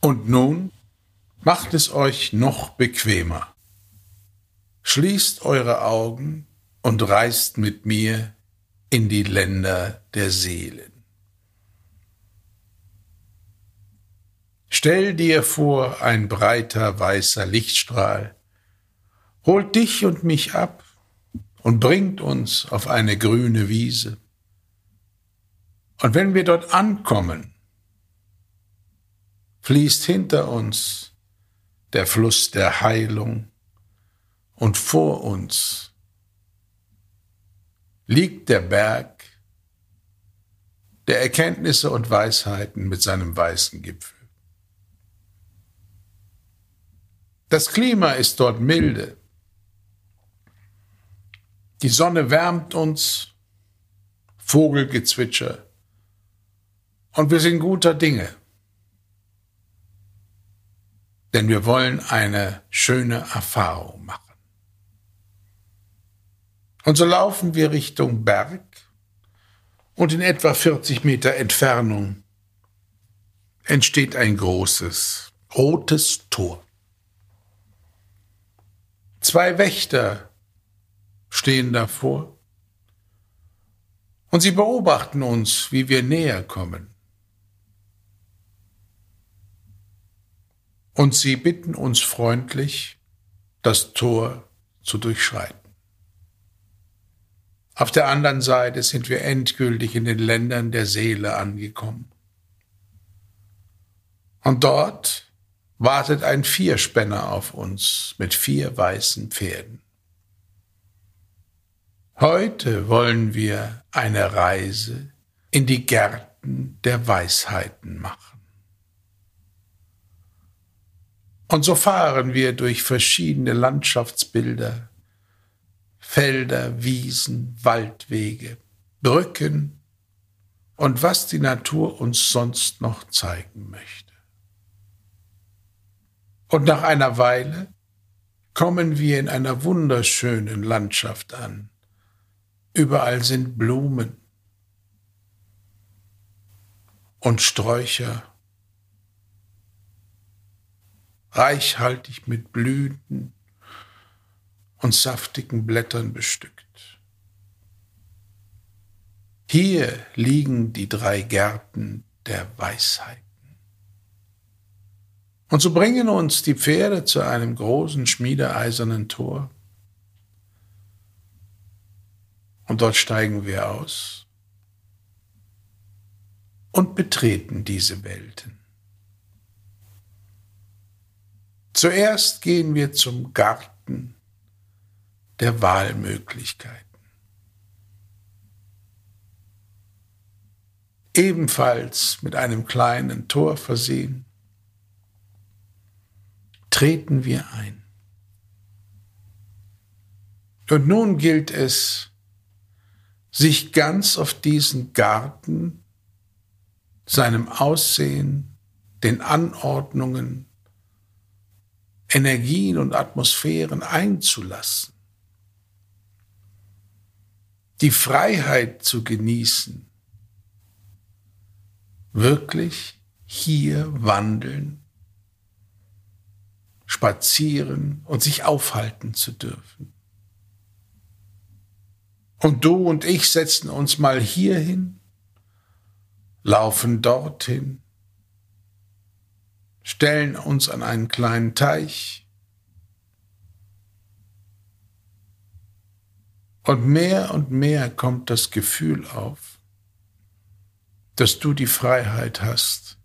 Und nun macht es euch noch bequemer. Schließt eure Augen und reist mit mir in die Länder der Seelen. Stell dir vor, ein breiter weißer Lichtstrahl holt dich und mich ab und bringt uns auf eine grüne Wiese. Und wenn wir dort ankommen, fließt hinter uns der Fluss der Heilung und vor uns liegt der Berg der Erkenntnisse und Weisheiten mit seinem weißen Gipfel. Das Klima ist dort milde. Die Sonne wärmt uns, Vogelgezwitscher, und wir sind guter Dinge. Denn wir wollen eine schöne Erfahrung machen. Und so laufen wir Richtung Berg und in etwa 40 Meter Entfernung entsteht ein großes rotes Tor. Zwei Wächter stehen davor und sie beobachten uns, wie wir näher kommen. Und sie bitten uns freundlich, das Tor zu durchschreiten. Auf der anderen Seite sind wir endgültig in den Ländern der Seele angekommen. Und dort wartet ein Vierspänner auf uns mit vier weißen Pferden. Heute wollen wir eine Reise in die Gärten der Weisheiten machen. Und so fahren wir durch verschiedene Landschaftsbilder, Felder, Wiesen, Waldwege, Brücken und was die Natur uns sonst noch zeigen möchte. Und nach einer Weile kommen wir in einer wunderschönen Landschaft an. Überall sind Blumen und Sträucher, reichhaltig mit Blüten und saftigen Blättern bestückt. Hier liegen die drei Gärten der Weisheit. Und so bringen uns die Pferde zu einem großen schmiedeeisernen Tor. Und dort steigen wir aus und betreten diese Welten. Zuerst gehen wir zum Garten der Wahlmöglichkeiten. Ebenfalls mit einem kleinen Tor versehen treten wir ein. Und nun gilt es, sich ganz auf diesen Garten, seinem Aussehen, den Anordnungen, Energien und Atmosphären einzulassen. Die Freiheit zu genießen, wirklich hier wandeln spazieren und sich aufhalten zu dürfen. Und du und ich setzen uns mal hierhin, laufen dorthin, stellen uns an einen kleinen Teich und mehr und mehr kommt das Gefühl auf, dass du die Freiheit hast,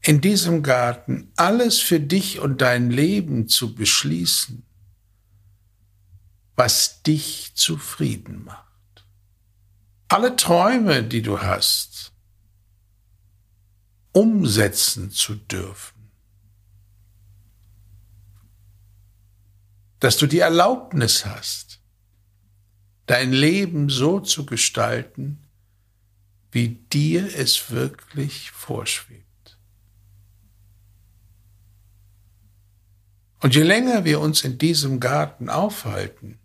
in diesem Garten alles für dich und dein Leben zu beschließen, was dich zufrieden macht. Alle Träume, die du hast, umsetzen zu dürfen. Dass du die Erlaubnis hast, dein Leben so zu gestalten, wie dir es wirklich vorschwebt. Und je länger wir uns in diesem Garten aufhalten,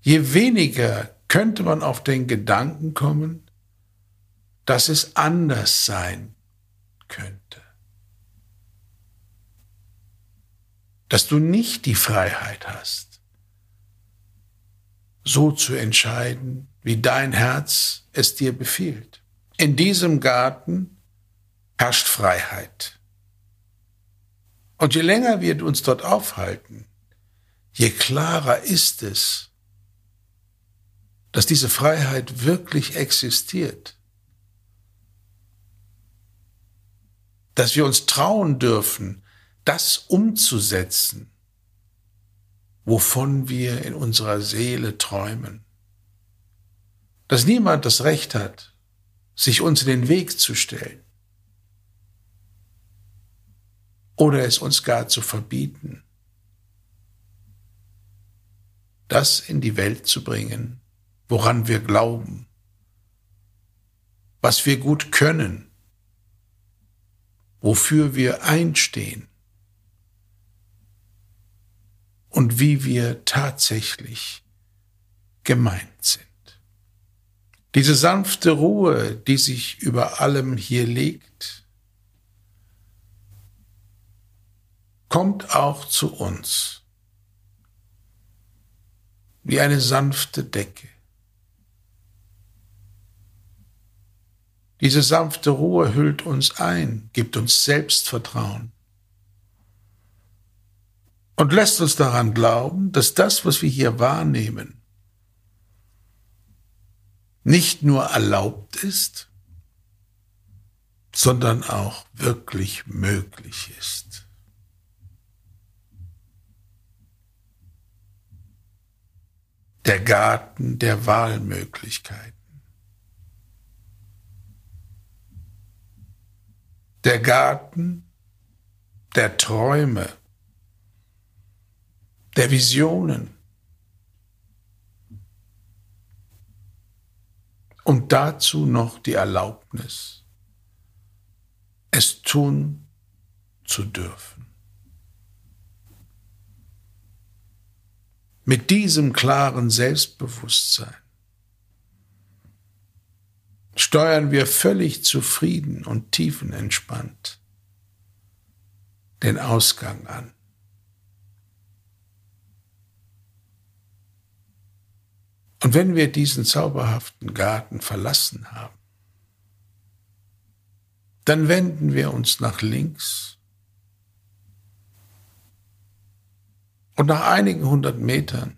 je weniger könnte man auf den Gedanken kommen, dass es anders sein könnte. Dass du nicht die Freiheit hast, so zu entscheiden, wie dein Herz es dir befiehlt. In diesem Garten herrscht Freiheit. Und je länger wir uns dort aufhalten, je klarer ist es, dass diese Freiheit wirklich existiert Dass wir uns trauen dürfen, das umzusetzen, wovon wir in unserer Seele träumen. Dass niemand das Recht hat, sich uns in den Weg zu stellen oder es uns gar zu verbieten, das in die Welt zu bringen, woran wir glauben, was wir gut können, wofür wir einstehen und wie wir tatsächlich gemeint sind. Diese sanfte Ruhe, die sich über allem hier legt, kommt auch zu uns wie eine sanfte Decke. Diese sanfte Ruhe hüllt uns ein, gibt uns Selbstvertrauen und lässt uns daran glauben, dass das, was wir hier wahrnehmen, nicht nur erlaubt ist, sondern auch wirklich möglich ist. Der Garten der Wahlmöglichkeiten. Der Garten der Träume, der Visionen. Und dazu noch die Erlaubnis, es tun zu dürfen. Mit diesem klaren Selbstbewusstsein steuern wir völlig zufrieden und tiefenentspannt den Ausgang an. Und wenn wir diesen zauberhaften Garten verlassen haben, dann wenden wir uns nach links und nach einigen hundert Metern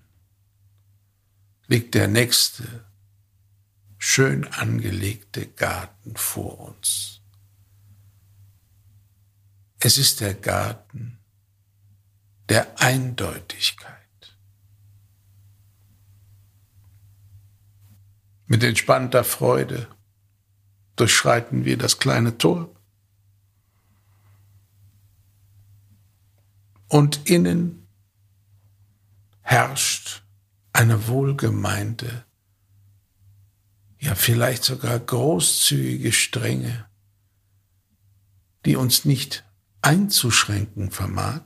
liegt der nächste schön angelegte Garten vor uns. Es ist der Garten der Eindeutigkeit. Mit entspannter Freude durchschreiten wir das kleine Tor. Und innen herrscht eine wohlgemeinte ja vielleicht sogar großzügige Strenge, die uns nicht einzuschränken vermag,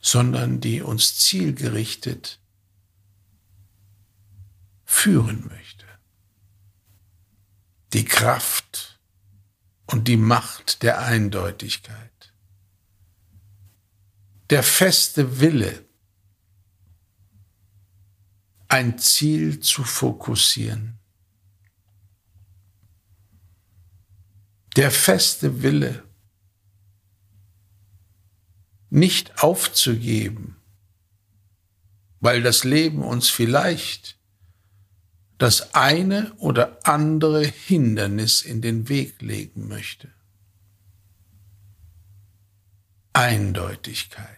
sondern die uns zielgerichtet führen möchte. Die Kraft und die Macht der Eindeutigkeit. Der feste Wille, ein Ziel zu fokussieren. Der feste Wille, nicht aufzugeben, weil das Leben uns vielleicht das eine oder andere Hindernis in den Weg legen möchte. Eindeutigkeit.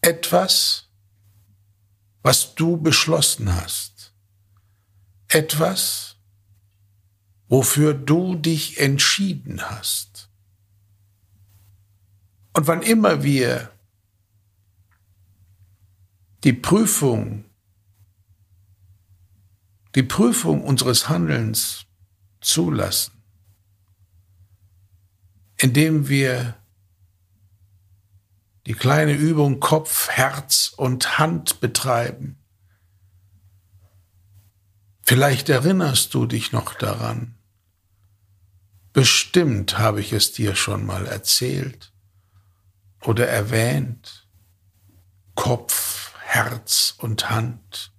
Etwas, was du beschlossen hast. Etwas, wofür du dich entschieden hast. Und wann immer wir die Prüfung, die Prüfung unseres Handelns zulassen, indem wir die kleine Übung Kopf, Herz und Hand betreiben. Vielleicht erinnerst du dich noch daran, Bestimmt habe ich es dir schon mal erzählt oder erwähnt. Kopf, Herz und Hand.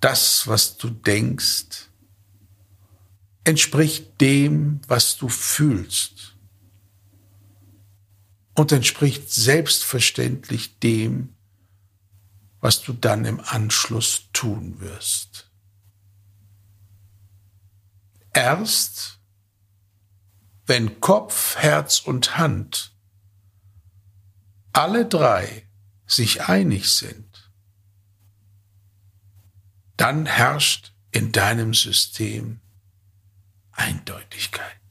Das, was du denkst, entspricht dem, was du fühlst und entspricht selbstverständlich dem, was du dann im Anschluss tun wirst. Erst wenn Kopf, Herz und Hand alle drei sich einig sind, dann herrscht in deinem System Eindeutigkeit.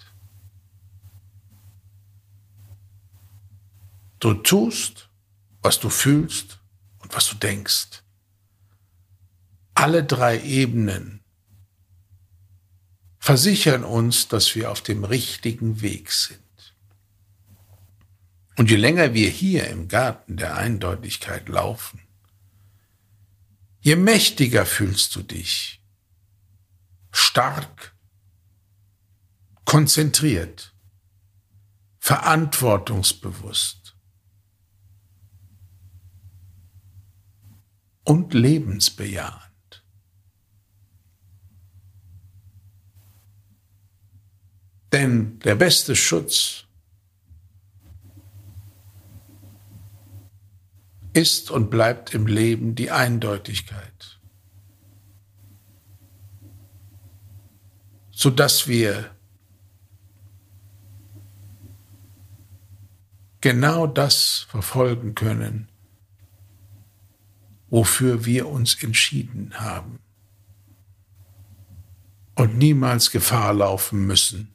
Du tust, was du fühlst und was du denkst. Alle drei Ebenen versichern uns, dass wir auf dem richtigen Weg sind. Und je länger wir hier im Garten der Eindeutigkeit laufen, je mächtiger fühlst du dich, stark, konzentriert, verantwortungsbewusst und lebensbejahend. Denn der beste Schutz ist und bleibt im Leben die Eindeutigkeit, sodass wir genau das verfolgen können, wofür wir uns entschieden haben und niemals Gefahr laufen müssen,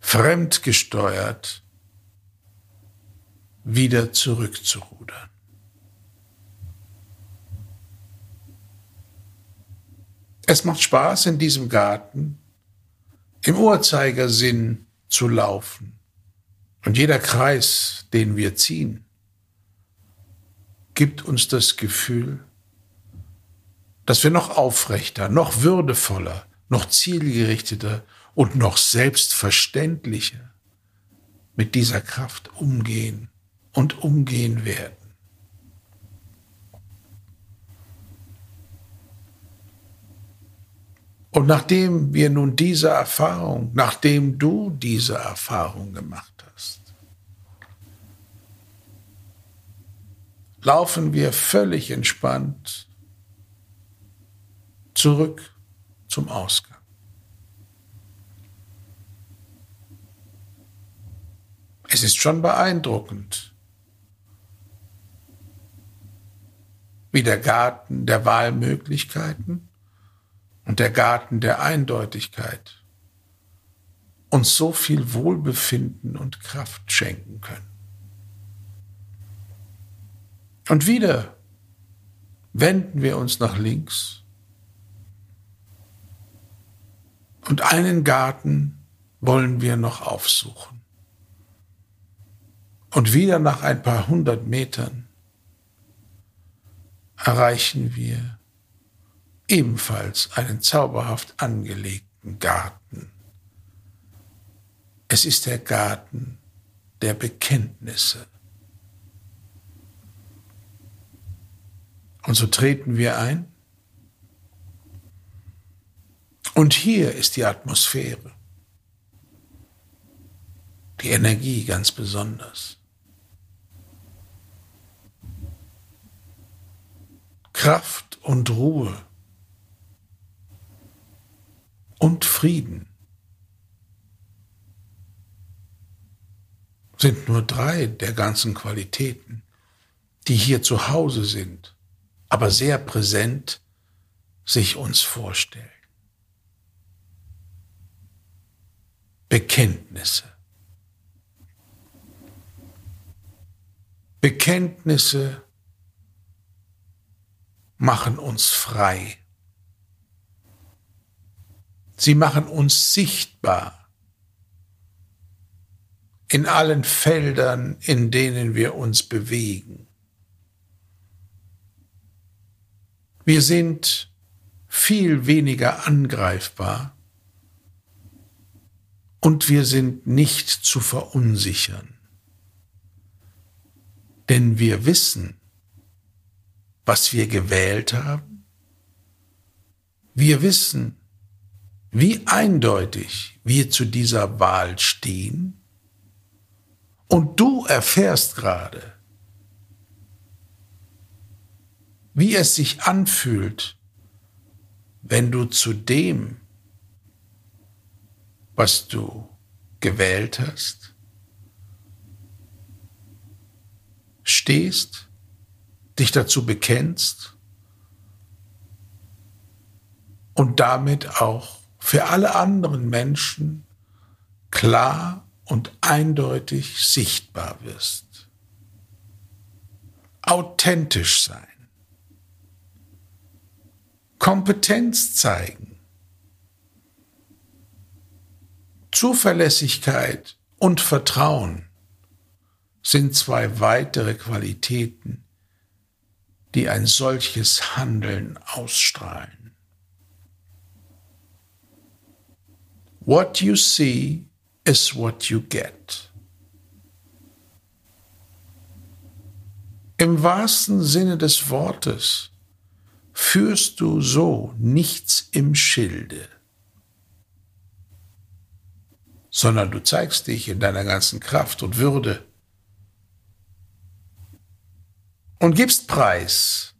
fremdgesteuert wieder zurückzurudern. Es macht Spaß, in diesem Garten im Uhrzeigersinn zu laufen. Und jeder Kreis, den wir ziehen, gibt uns das Gefühl, dass wir noch aufrechter, noch würdevoller, noch zielgerichteter und noch selbstverständlicher mit dieser Kraft umgehen und umgehen werden. Und nachdem wir nun diese Erfahrung, nachdem du diese Erfahrung gemacht hast, laufen wir völlig entspannt zurück zum Ausgang. Es ist schon beeindruckend, wie der Garten der Wahlmöglichkeiten und der Garten der Eindeutigkeit uns so viel Wohlbefinden und Kraft schenken können. Und wieder wenden wir uns nach links und einen Garten wollen wir noch aufsuchen. Und wieder nach ein paar hundert Metern erreichen wir ebenfalls einen zauberhaft angelegten Garten. Es ist der Garten der Bekenntnisse. Und so treten wir ein. Und hier ist die Atmosphäre, die Energie ganz besonders. Kraft und Ruhe und Frieden sind nur drei der ganzen Qualitäten, die hier zu Hause sind, aber sehr präsent sich uns vorstellen. Bekenntnisse. Bekenntnisse machen uns frei. Sie machen uns sichtbar in allen Feldern, in denen wir uns bewegen. Wir sind viel weniger angreifbar Und wir sind nicht zu verunsichern, denn wir wissen, was wir gewählt haben. Wir wissen, wie eindeutig wir zu dieser Wahl stehen. Und du erfährst gerade, wie es sich anfühlt, wenn du zu dem, was du gewählt hast, stehst, dich dazu bekennst und damit auch für alle anderen Menschen klar und eindeutig sichtbar wirst. Authentisch sein. Kompetenz zeigen. Zuverlässigkeit und Vertrauen sind zwei weitere Qualitäten, die ein solches Handeln ausstrahlen. What you see is what you get. Im wahrsten Sinne des Wortes führst du so nichts im Schilde, sondern du zeigst dich in deiner ganzen Kraft und Würde und gibst Preis,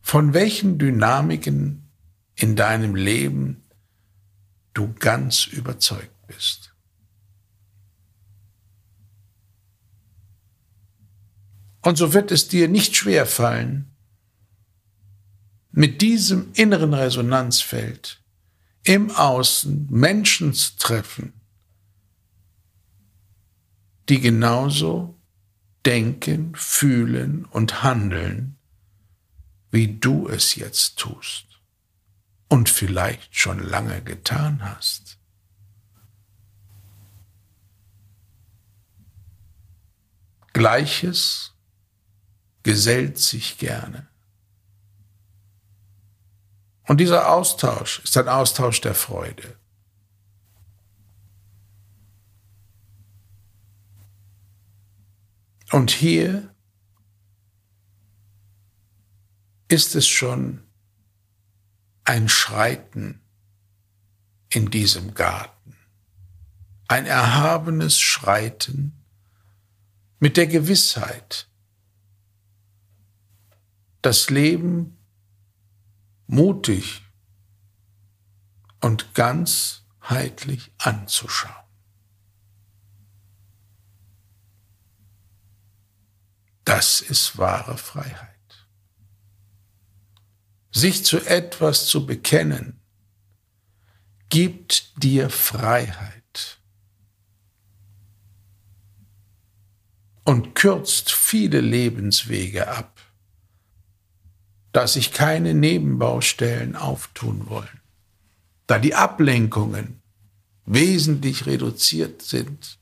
von welchen Dynamiken in deinem Leben du ganz überzeugt bist. Und so wird es dir nicht schwer fallen, mit diesem inneren Resonanzfeld im Außen Menschen zu treffen, die genauso denken, fühlen und handeln, wie du es jetzt tust und vielleicht schon lange getan hast. Gleiches gesellt sich gerne. Und dieser Austausch ist ein Austausch der Freude. Und hier ist es schon ein Schreiten in diesem Garten, ein erhabenes Schreiten mit der Gewissheit, das Leben mutig und ganzheitlich anzuschauen. Das ist wahre Freiheit. Sich zu etwas zu bekennen, gibt dir Freiheit und kürzt viele Lebenswege ab da sich keine Nebenbaustellen auftun wollen, da die Ablenkungen wesentlich reduziert sind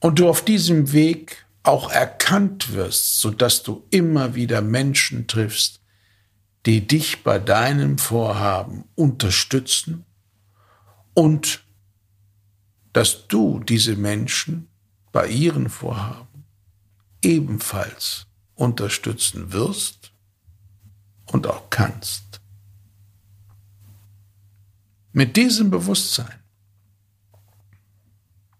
und du auf diesem Weg auch erkannt wirst, sodass du immer wieder Menschen triffst, die dich bei deinem Vorhaben unterstützen und dass du diese Menschen bei ihren Vorhaben ebenfalls unterstützen wirst und auch kannst. Mit diesem Bewusstsein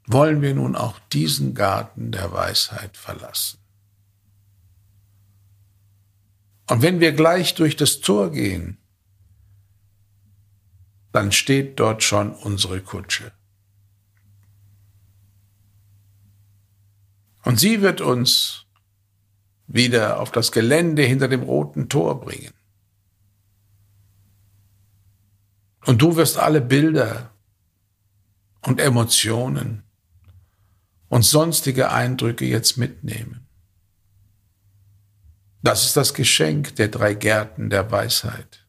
wollen wir nun auch diesen Garten der Weisheit verlassen. Und wenn wir gleich durch das Tor gehen, dann steht dort schon unsere Kutsche. Und sie wird uns wieder auf das Gelände hinter dem roten Tor bringen. Und du wirst alle Bilder und Emotionen und sonstige Eindrücke jetzt mitnehmen. Das ist das Geschenk der drei Gärten der Weisheit.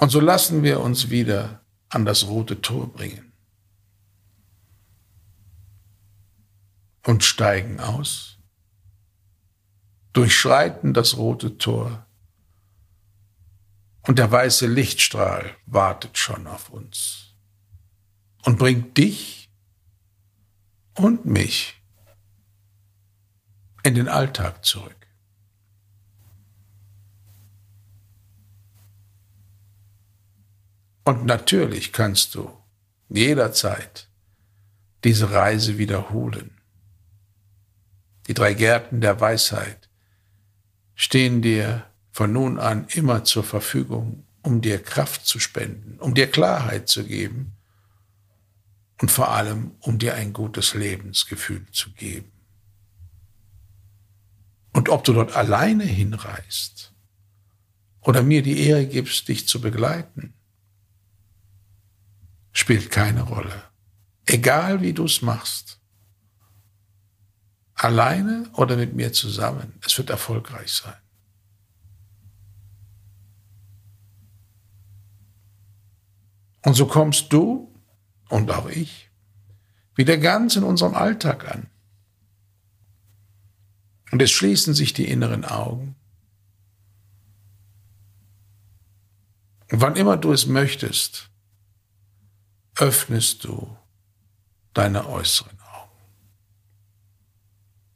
Und so lassen wir uns wieder an das rote Tor bringen und steigen aus, durchschreiten das rote Tor Und der weiße Lichtstrahl wartet schon auf uns und bringt dich und mich in den Alltag zurück. Und natürlich kannst du jederzeit diese Reise wiederholen. Die drei Gärten der Weisheit stehen dir von nun an immer zur Verfügung, um dir Kraft zu spenden, um dir Klarheit zu geben und vor allem, um dir ein gutes Lebensgefühl zu geben. Und ob du dort alleine hinreist oder mir die Ehre gibst, dich zu begleiten, spielt keine Rolle. Egal wie du es machst. Alleine oder mit mir zusammen, es wird erfolgreich sein. Und so kommst du und auch ich wieder ganz in unserem Alltag an. Und es schließen sich die inneren Augen. Und wann immer du es möchtest, öffnest du deine äußeren